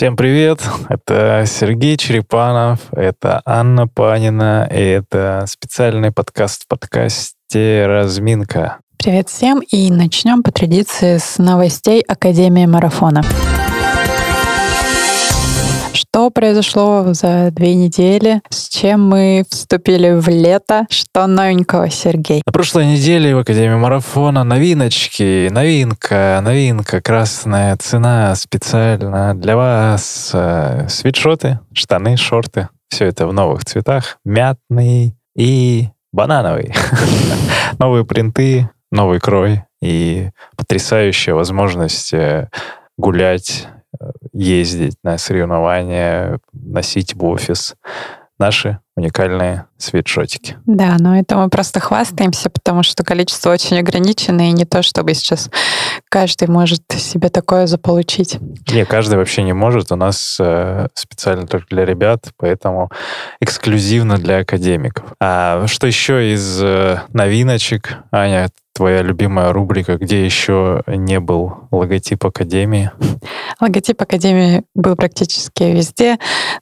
Всем привет! Это Сергей Черепанов, это Анна Панина, и это специальный подкаст в подкасте «Разминка». Привет всем, и начнем по традиции с новостей Академии Марафона. Что произошло за две недели? С чем мы вступили в лето? Что новенького, Сергей? На прошлой неделе в Академии Марафона новиночки, новинка, новинка, красная цена специально для вас. Э, свитшоты, штаны, шорты. Все это в новых цветах. Мятный и банановый. Новые принты, новый крой и потрясающая возможность э, гулять ездить на соревнования, носить в офис наши уникальные свитшотики. Да, но это мы просто хвастаемся, потому что количество очень ограничено, и не то, чтобы сейчас каждый может себе такое заполучить. Не, каждый вообще не может. У нас э, специально только для ребят, поэтому эксклюзивно для академиков. А что еще из э, новиночек? Аня, твоя любимая рубрика, где еще не был логотип Академии? Логотип Академии был практически везде,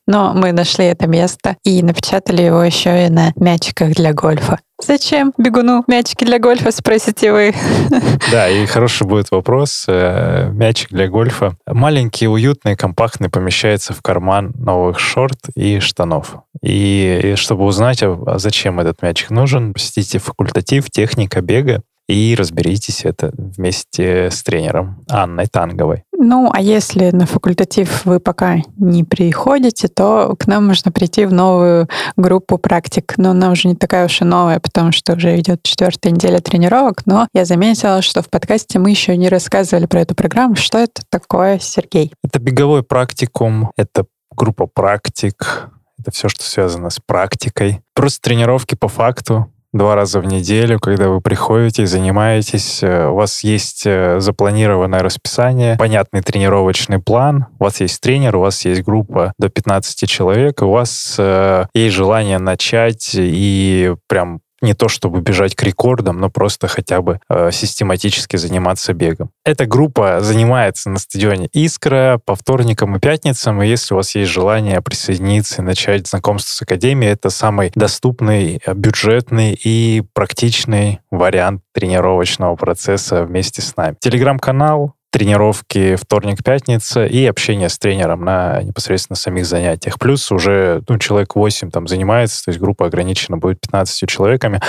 но мы нашли это место и напечатали его еще и на мячиках для гольфа. Зачем бегуну мячики для гольфа, спросите вы? Да, и хороший будет вопрос. Э, мячик для гольфа. Маленький, уютный, компактный, помещается в карман новых шорт и штанов. И, и чтобы узнать, а зачем этот мячик нужен, посетите факультатив «Техника бега» и разберитесь это вместе с тренером Анной Танговой. Ну, а если на факультатив вы пока не приходите, то к нам можно прийти в новую группу практик. Но она уже не такая уж и новая, потому что уже идет четвертая неделя тренировок. Но я заметила, что в подкасте мы еще не рассказывали про эту программу. Что это такое, Сергей? Это беговой практикум, это группа практик, это все, что связано с практикой. Просто тренировки по факту, два раза в неделю, когда вы приходите занимаетесь, э, у вас есть э, запланированное расписание, понятный тренировочный план, у вас есть тренер, у вас есть группа до 15 человек, у вас э, есть желание начать и прям не то чтобы бежать к рекордам, но просто хотя бы э, систематически заниматься бегом. Эта группа занимается на стадионе «Искра» по вторникам и пятницам, и если у вас есть желание присоединиться и начать знакомство с Академией, это самый доступный, э, бюджетный и практичный вариант тренировочного процесса вместе с нами. Телеграм-канал тренировки вторник-пятница и общение с тренером на непосредственно самих занятиях. Плюс уже ну, человек 8 там занимается, то есть группа ограничена будет 15 человеками.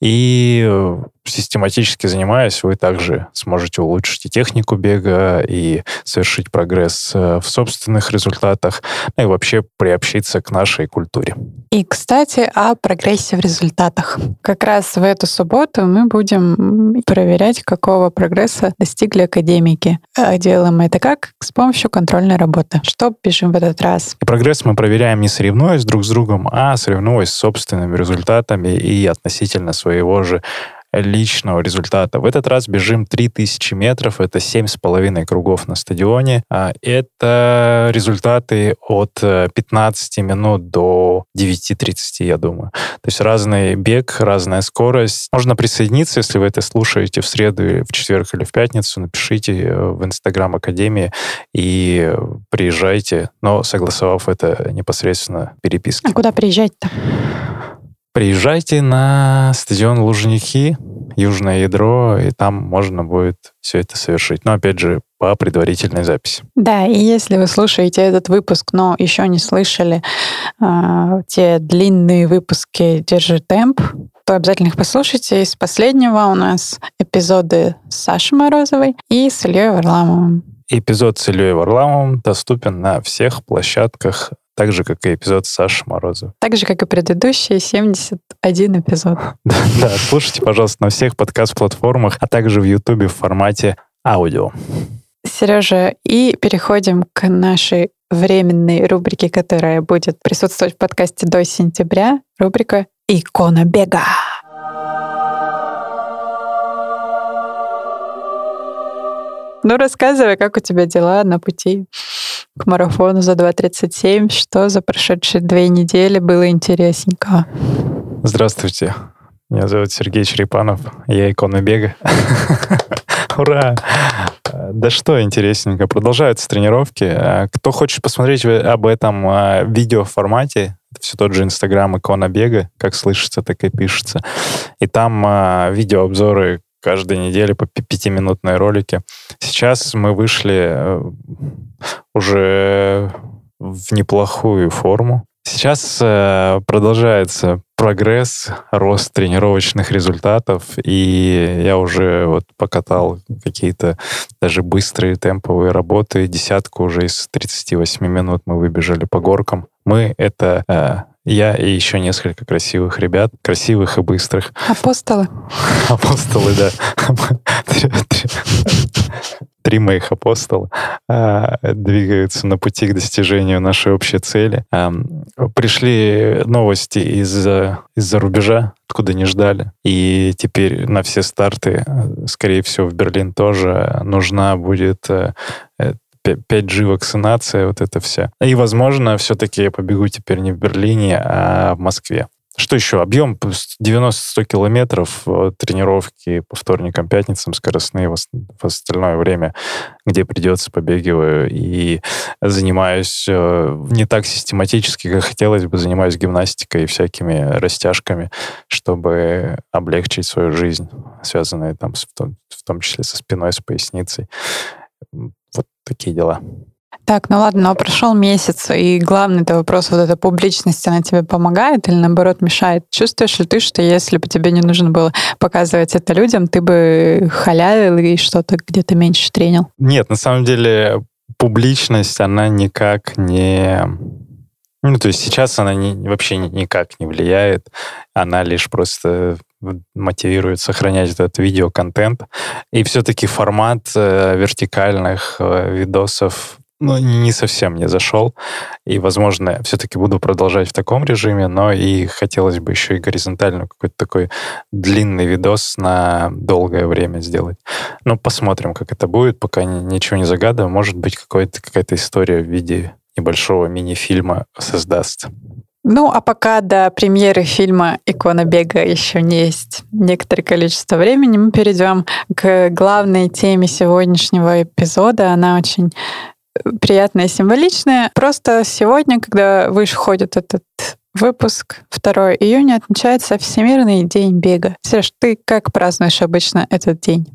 И э, систематически занимаясь, вы также сможете улучшить и технику бега, и совершить прогресс э, в собственных результатах, ну и вообще приобщиться к нашей культуре. И, кстати, о прогрессе в результатах. Как раз в эту субботу мы будем проверять, какого прогресса достигли академики. А делаем это как? С помощью контрольной работы. Что пишем в этот раз? И прогресс мы проверяем не соревнуясь друг с другом, а соревнуясь с собственными результатами и относительно своего же личного результата. В этот раз бежим 3000 метров, это 7,5 кругов на стадионе. А, это результаты от 15 э, минут до 9.30, я думаю. То есть разный бег, разная скорость. Можно присоединиться, если вы это слушаете в среду, в четверг или в пятницу, напишите э, в Инстаграм Академии и приезжайте, но согласовав это непосредственно переписки. А куда приезжать-то? Приезжайте на стадион Лужники, Южное ядро, и там можно будет все это совершить. Но, опять же, по предварительной записи. Да, и если вы слушаете этот выпуск, но еще не слышали э, те длинные выпуски «Держи темп», то обязательно их послушайте. Из последнего у нас эпизоды с Сашей Морозовой и с Ильей Варламовым. Эпизод с Ильей Варламовым доступен на всех площадках так же, как и эпизод Саши Морозова. Так же, как и предыдущие 71 эпизод. да, слушайте, пожалуйста, на всех подкаст-платформах, а также в Ютубе в формате аудио. Сережа, и переходим к нашей временной рубрике, которая будет присутствовать в подкасте до сентября. Рубрика «Икона бега». Ну, рассказывай, как у тебя дела на пути к марафону за 2.37. Что за прошедшие две недели было интересненького? Здравствуйте. Меня зовут Сергей Черепанов. Я икона бега. Ура! Да что интересненько, продолжаются тренировки. Кто хочет посмотреть об этом а, видео формате, это все тот же Инстаграм икона бега, как слышится, так и пишется. И там а, видеообзоры каждой неделе по пятиминутные ролики. Сейчас мы вышли э, уже в неплохую форму. Сейчас э, продолжается прогресс, рост тренировочных результатов, и я уже вот покатал какие-то даже быстрые темповые работы. Десятку уже из 38 минут мы выбежали по горкам. Мы — это э, я и еще несколько красивых ребят, красивых и быстрых. Апостолы. Апостолы, да три моих апостола а, двигаются на пути к достижению нашей общей цели. А, пришли новости из-за из рубежа, откуда не ждали. И теперь на все старты, скорее всего, в Берлин тоже нужна будет 5G э, вакцинация, вот это все. И, возможно, все-таки я побегу теперь не в Берлине, а в Москве. Что еще? Объем 90-100 километров, э, тренировки по вторникам, пятницам, скоростные в остальное время, где придется, побегиваю и занимаюсь э, не так систематически, как хотелось бы, занимаюсь гимнастикой и всякими растяжками, чтобы облегчить свою жизнь, связанную там в том, в том числе со спиной, с поясницей. Вот такие дела. Так, ну ладно, но прошел месяц, и главный это вопрос, вот эта публичность, она тебе помогает или наоборот мешает? Чувствуешь ли ты, что если бы тебе не нужно было показывать это людям, ты бы халявил и что-то где-то меньше тренил? Нет, на самом деле публичность, она никак не... Ну, то есть сейчас она не, вообще никак не влияет, она лишь просто мотивирует сохранять этот видеоконтент. И все-таки формат э, вертикальных э, видосов ну, не совсем не зашел. И, возможно, все-таки буду продолжать в таком режиме, но и хотелось бы еще и горизонтально какой-то такой длинный видос на долгое время сделать. Ну, посмотрим, как это будет, пока ничего не загадываю. Может быть, какая-то история в виде небольшого мини-фильма создастся. Ну, а пока до премьеры фильма «Икона бега» еще не есть некоторое количество времени, мы перейдем к главной теме сегодняшнего эпизода. Она очень приятное, символичное. Просто сегодня, когда выходит этот выпуск 2 июня, отмечается Всемирный день бега. Сереж, ты как празднуешь обычно этот день?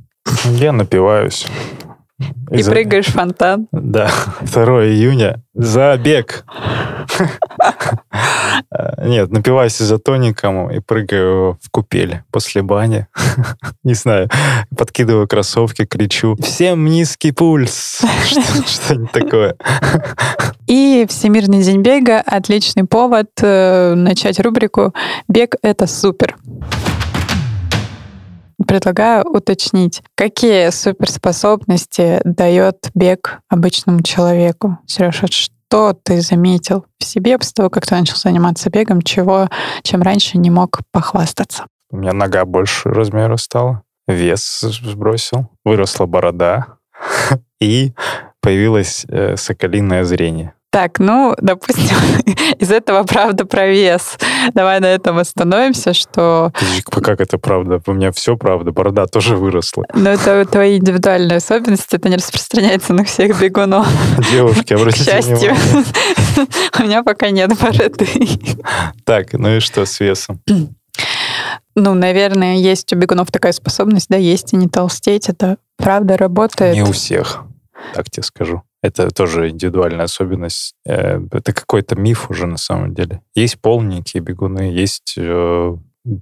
Я напиваюсь. И за... прыгаешь в фонтан. Да, 2 июня. Забег. Нет, напиваюсь изотоником и прыгаю в купель после бани. Не знаю, подкидываю кроссовки, кричу «Всем низкий пульс!» Что-нибудь такое. И Всемирный день бега — отличный повод э, начать рубрику «Бег — это супер» предлагаю уточнить, какие суперспособности дает бег обычному человеку. Сережа, что ты заметил в себе после того, как ты начал заниматься бегом, чего, чем раньше не мог похвастаться? У меня нога больше размера стала, вес сбросил, выросла борода и появилось э, соколиное зрение. Так, ну, допустим, из этого правда про вес. Давай на этом остановимся, что... Как это правда? У меня все правда, борода тоже выросла. Но это твои индивидуальные особенности, это не распространяется на всех бегунов. Девушки, обратите К счастью, у меня пока нет бороды. Так, ну и что с весом? Ну, наверное, есть у бегунов такая способность, да, есть и не толстеть. Это правда работает. Не у всех, так тебе скажу. Это тоже индивидуальная особенность. Э, это какой-то миф уже на самом деле. Есть полненькие бегуны, есть... Э,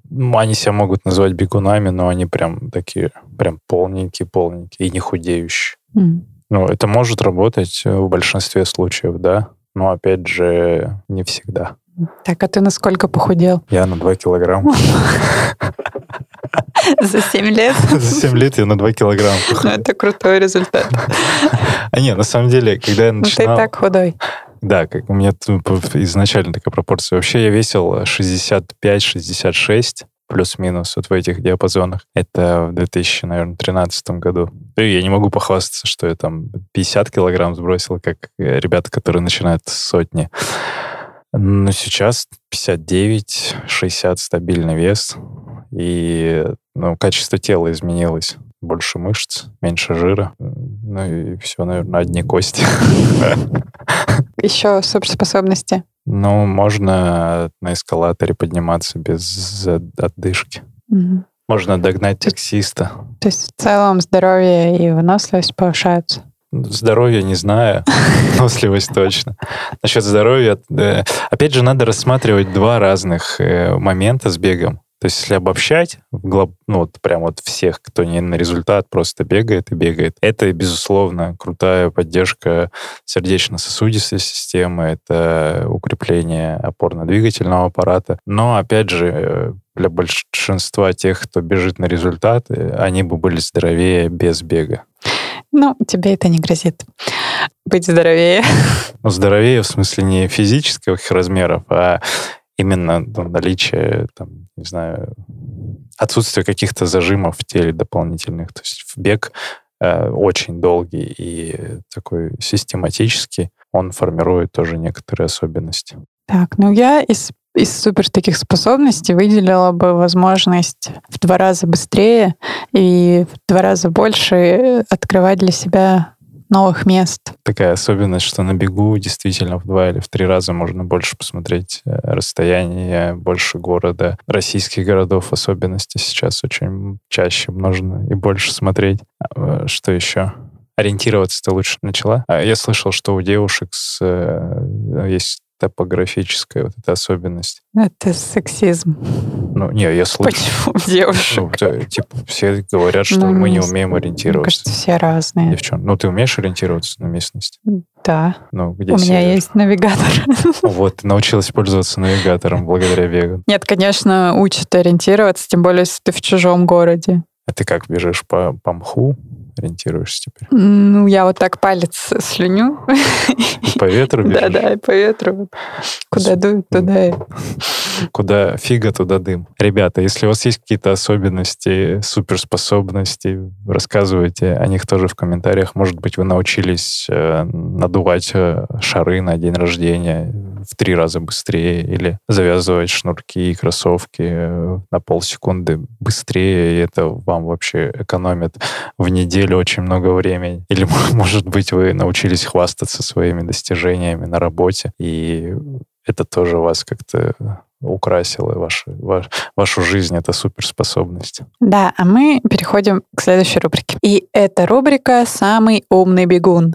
ну, они себя могут назвать бегунами, но они прям такие, прям полненькие-полненькие и не худеющие. Mm. Ну, это может работать в большинстве случаев, да, но опять же не всегда. Так, а ты насколько похудел? Я на 2 килограмма. За 7 лет? За 7 лет я на 2 килограмма Ну, это крутой результат. А нет, на самом деле, когда я начинал... Ну, ты так худой. Да, как у меня изначально такая пропорция. Вообще я весил 65-66 плюс-минус вот в этих диапазонах. Это в 2013 году. Я не могу похвастаться, что я там 50 килограмм сбросил, как ребята, которые начинают с сотни. Но сейчас 59-60 стабильный вес и ну, качество тела изменилось. больше мышц, меньше жира. Ну и все, наверное, одни кости. Еще суперспособности. Ну, можно на эскалаторе подниматься без отдышки. Мгм. Можно догнать таксиста. То есть в целом здоровье и выносливость повышаются. Здоровье не знаю, выносливость точно. Насчет здоровья, э, опять же, надо рассматривать два разных э, момента с бегом. То есть, если обобщать, глоб- ну, вот прям вот всех, кто не на результат, просто бегает и бегает, это, безусловно, крутая поддержка сердечно-сосудистой системы, это укрепление опорно-двигательного аппарата. Но, опять же, э, для большинства тех, кто бежит на результат, э, они бы были здоровее без бега. Ну, тебе это не грозит. Быть здоровее. Ну, здоровее в смысле не физических размеров, а именно ну, наличие, там, не знаю, отсутствие каких-то зажимов в теле дополнительных. То есть в бег э, очень долгий и такой систематический, он формирует тоже некоторые особенности. Так, ну я из, из супер таких способностей выделила бы возможность в два раза быстрее и в два раза больше открывать для себя новых мест. Такая особенность, что на бегу действительно в два или в три раза можно больше посмотреть э, расстояние, больше города, российских городов особенности сейчас очень чаще можно и больше смотреть. А, э, Что еще? Ориентироваться ты лучше начала? А Я слышал, что у девушек с, э, есть топографическая вот эта особенность. Это сексизм. Ну, не, я слышал. Почему девушек? Ну, типа, все говорят, что Ну, мы не умеем Мне ориентироваться. кажется, все разные. Девчон, ну ты умеешь ориентироваться на местности? Да. Ну, где У меня север? есть навигатор. Вот, научилась пользоваться навигатором благодаря бегу. Нет, конечно, учат ориентироваться, тем более, если ты в чужом городе. А ты как бежишь по, по мху? Ориентируешься теперь? Ну, я вот так палец слюню. По ветру бежишь? Да-да, по ветру. Куда дует, туда и... Куда фига, туда дым. Ребята, если у вас есть какие-то особенности, суперспособности, рассказывайте о них тоже в комментариях. Может быть, вы научились э, надувать э, шары на день рождения в три раза быстрее или завязывать шнурки и кроссовки э, на полсекунды быстрее, и это вам вообще экономит в неделю очень много времени. Или, может быть, вы научились хвастаться своими достижениями на работе, и это тоже вас как-то украсило вашу, ваш- вашу жизнь, это суперспособность. Да, а мы переходим к следующей рубрике. И эта рубрика «Самый умный бегун».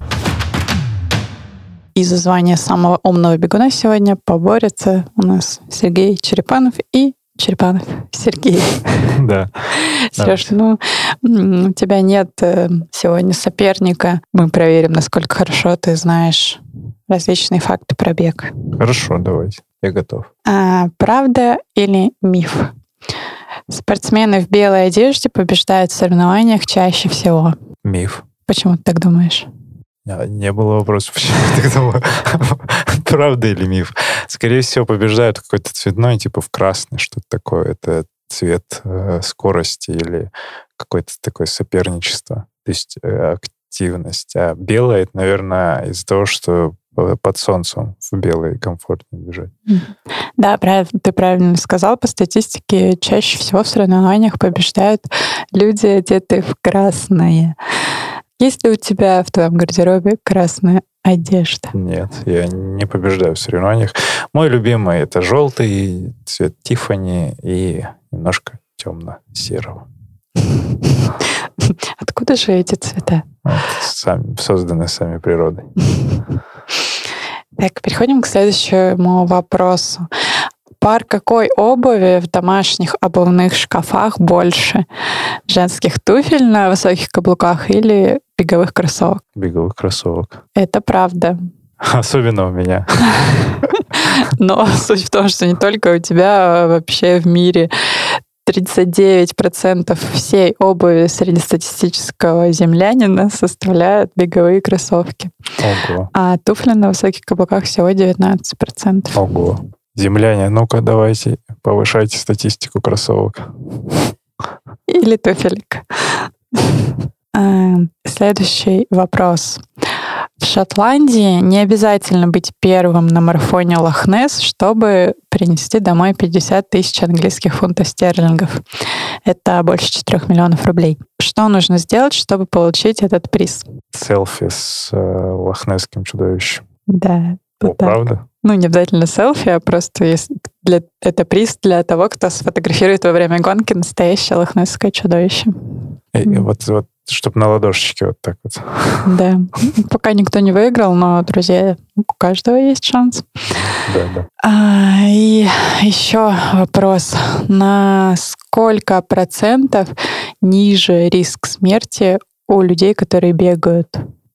И за звание самого умного бегуна сегодня поборются у нас Сергей Черепанов и Черепанов Сергей. Да. Сереж, ну, у тебя нет э, сегодня соперника. Мы проверим, насколько хорошо ты знаешь различные факты про бег. Хорошо, давайте. Я готов. А, правда или миф? Спортсмены в белой одежде побеждают в соревнованиях чаще всего. Миф. Почему ты так думаешь? А, Не было вопроса, почему я так думаю. Правда или миф? Скорее всего, побеждают какой-то цветной, типа в красный, что-то такое. Это цвет э, скорости или какое-то такое соперничество. То есть э, активность. А белое, это, наверное, из-за того, что э, под солнцем в белой комфортнее бежать. Да, правильно, ты правильно сказал. По статистике, чаще всего в соревнованиях побеждают люди, одетые в красное. Есть ли у тебя в твоем гардеробе красная одежда? Нет, я не побеждаю в соревнованиях. Мой любимый это желтый, цвет Тифани и немножко темно-серого. Откуда же эти цвета? Сами, созданы сами природой. Так, переходим к следующему вопросу. Пар какой обуви в домашних обувных шкафах больше? Женских туфель на высоких каблуках или беговых кроссовок? Беговых кроссовок. Это правда. Особенно у меня. Но суть в том, что не только у тебя, а вообще в мире 39% всей обуви среднестатистического землянина составляют беговые кроссовки. Ого. А туфли на высоких каблуках всего 19%. Ого. Земляне, ну-ка давайте повышайте статистику кроссовок. Или туфелек. А, Следующий вопрос. В Шотландии не обязательно быть первым на марафоне Лохнес, чтобы принести домой 50 тысяч английских фунтов стерлингов. Это больше 4 миллионов рублей. Что нужно сделать, чтобы получить этот приз? Селфи с э, лохнесским чудовищем. Да. О, так. правда? Ну, не обязательно селфи, а просто для, это приз для того, кто сфотографирует во время гонки настоящее лохнесское чудовище. И, и Мгм. вот, вот, чтобы на ладошечке вот так вот. Да. Пока никто не выиграл, но, друзья, у каждого есть шанс. Да, да. А, и еще вопрос. На сколько процентов ниже риск смерти у людей, которые бегают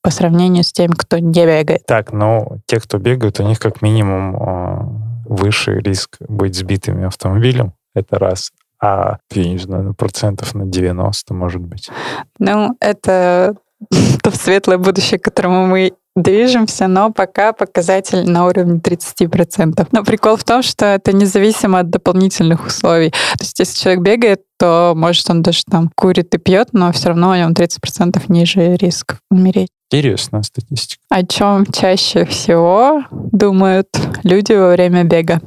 по сравнению с теми, кто не бегает? Так, ну, те, кто бегают, у них как минимум э, выше риск быть сбитыми автомобилем. Это раз. А, я не знаю, ну, процентов на 90, может быть. Ну, это то светлое будущее, к которому мы движемся, но пока показатель на уровне 30%. Но прикол в том, что это независимо от дополнительных условий. То есть если человек бегает, то может он даже там курит и пьет, но все равно у него 30% ниже риск умереть. Интересная статистика. О чем чаще всего думают люди во время бега?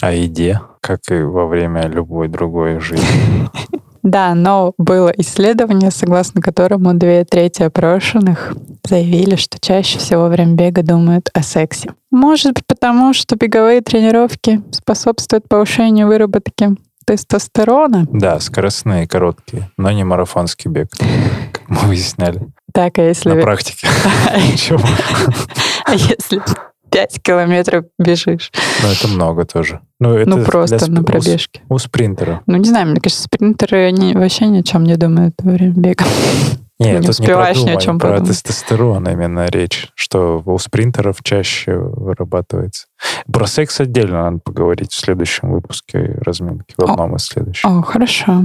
О еде, как и во время любой другой жизни. Да, но было исследование, согласно которому две трети опрошенных заявили, что чаще всего во время бега думают о сексе. Может быть, потому что беговые тренировки способствуют повышению выработки тестостерона. Да, скоростные, короткие, но не марафонский бег, мы выясняли Так, а если, на практике. Ничего. а если 5 километров бежишь? Ну, это много тоже. Ну, это ну, просто сп- на у пробежке. У спринтера. Ну, не знаю, мне кажется, спринтеры они вообще ни о чем не думают во время бега. Нет, не тут не успеваешь ни о чем про подумать. тестостерон именно речь, что у спринтеров чаще вырабатывается. Про секс отдельно надо поговорить в следующем выпуске разминки, в одном из следующих. О, хорошо.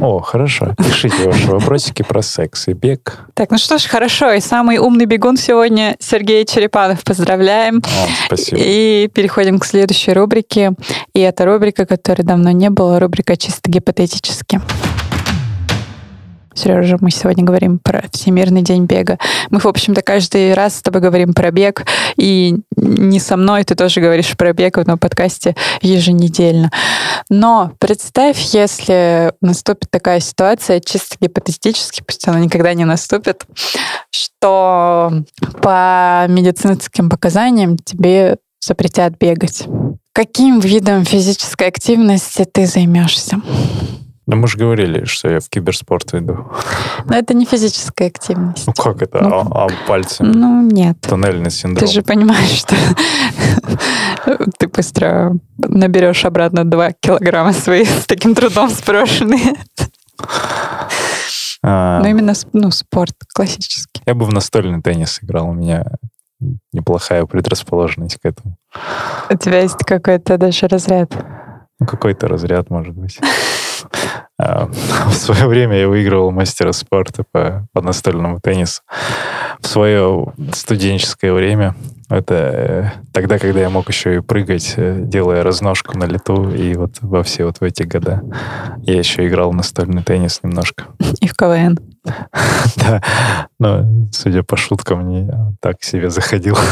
О, хорошо. Пишите ваши вопросики про секс и бег. Так, ну что ж, хорошо. И самый умный бегун сегодня Сергей Черепанов. Поздравляем. О, спасибо. И переходим к следующей рубрике. И это рубрика, которой давно не было, рубрика чисто гипотетически. Сережа, мы сегодня говорим про Всемирный день бега. Мы, в общем-то, каждый раз с тобой говорим про бег, и не со мной ты тоже говоришь про бег в одном подкасте еженедельно. Но представь, если наступит такая ситуация, чисто гипотетически, пусть она никогда не наступит, что по медицинским показаниям тебе запретят бегать. Каким видом физической активности ты займешься? Ну, мы же говорили, что я в киберспорт иду. Но это не физическая активность. Ну, как это? Ну, А, а пальцем? Ну, нет. Тоннельный синдром. Ты же понимаешь, что ты быстро наберешь обратно 2 килограмма свои с таким трудом сброшенные. А, Но именно с- ну, спорт классический. Я бы в настольный теннис играл. У меня неплохая предрасположенность к этому. У тебя есть какой-то даже разряд. Какой-то разряд, может быть. А, В свое время я выигрывал мастера спорта по, по настольному теннису. В свое студенческое время. Это э, тогда, когда я мог еще и прыгать, э, делая разножку на лету. И вот во все вот в эти года я еще играл настольный теннис немножко. И в КВН. Да, но, судя по шуткам, не так себе заходил.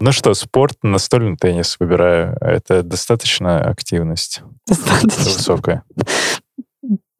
Ну что, спорт, настольный теннис выбираю. Это достаточно активность Достаточно. высокая.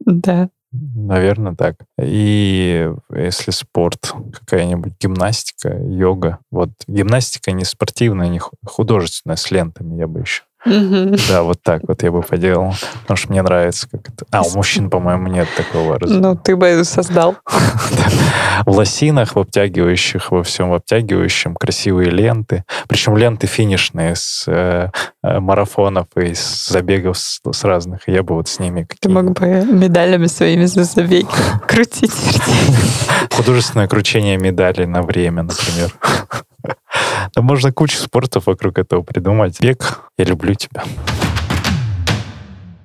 Да. Наверное, так. И если спорт, какая-нибудь гимнастика, йога. Вот гимнастика не спортивная, не ху- художественная, с лентами я бы еще. Да, вот так вот я бы поделал. Потому что мне нравится, как это... А, у мужчин, по-моему, нет такого. раз- Ну, ты бы создал. в лосинах, в обтягивающих, во всем в обтягивающем, красивые ленты. Причем ленты финишные с э, э, марафонов и с забегов с, с разных. Я бы вот с ними Ты мог бы медалями своими за забеги крутить. художественное кручение медалей на время, например. Да можно кучу спортов вокруг этого придумать. Бег, я люблю тебя.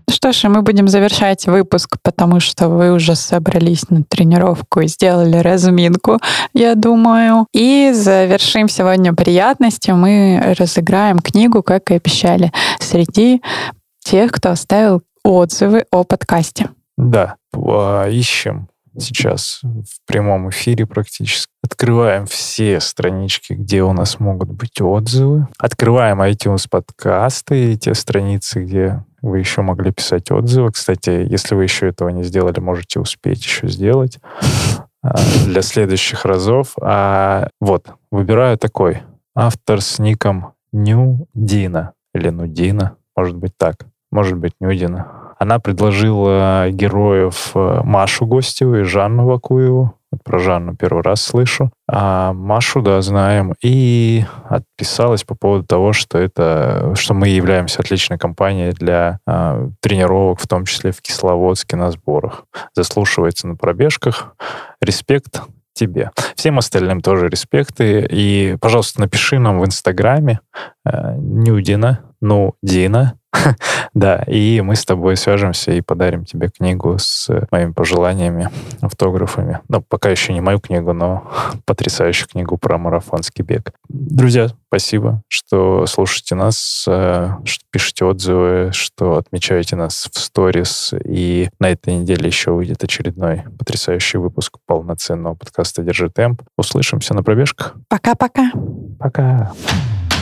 Что ж, и мы будем завершать выпуск, потому что вы уже собрались на тренировку и сделали разминку, я думаю. И завершим сегодня приятностью. Мы разыграем книгу, как и обещали, среди тех, кто оставил отзывы о подкасте. Да, а, ищем сейчас в прямом эфире практически. Открываем все странички, где у нас могут быть отзывы. Открываем iTunes подкасты, те страницы, где вы еще могли писать отзывы. Кстати, если вы еще этого не сделали, можете успеть еще сделать а, для следующих разов. А вот, выбираю такой. Автор с ником Нюдина. Или Нудина. Может быть так. Может быть Нюдина. Она предложила героев э, Машу Гостеву и Жанну Вакуеву. Про Жанну первый раз слышу. А Машу, да, знаем. И отписалась по поводу того, что это, что мы являемся отличной компанией для а, тренировок, в том числе в Кисловодске на сборах. Заслушивается на пробежках. Респект тебе. Всем остальным тоже респекты. И, пожалуйста, напиши нам в Инстаграме Нюдина, ну, Дина, да, и мы с тобой свяжемся и подарим тебе книгу с моими пожеланиями, автографами. Ну, пока еще не мою книгу, но потрясающую книгу про марафонский бег. Друзья, спасибо, что слушаете нас, э, что пишете отзывы, что отмечаете нас в сторис. И на этой неделе еще выйдет очередной потрясающий выпуск полноценного подкаста «Держи темп». Услышимся на пробежках. Пока-пока. Пока. -пока. Пока.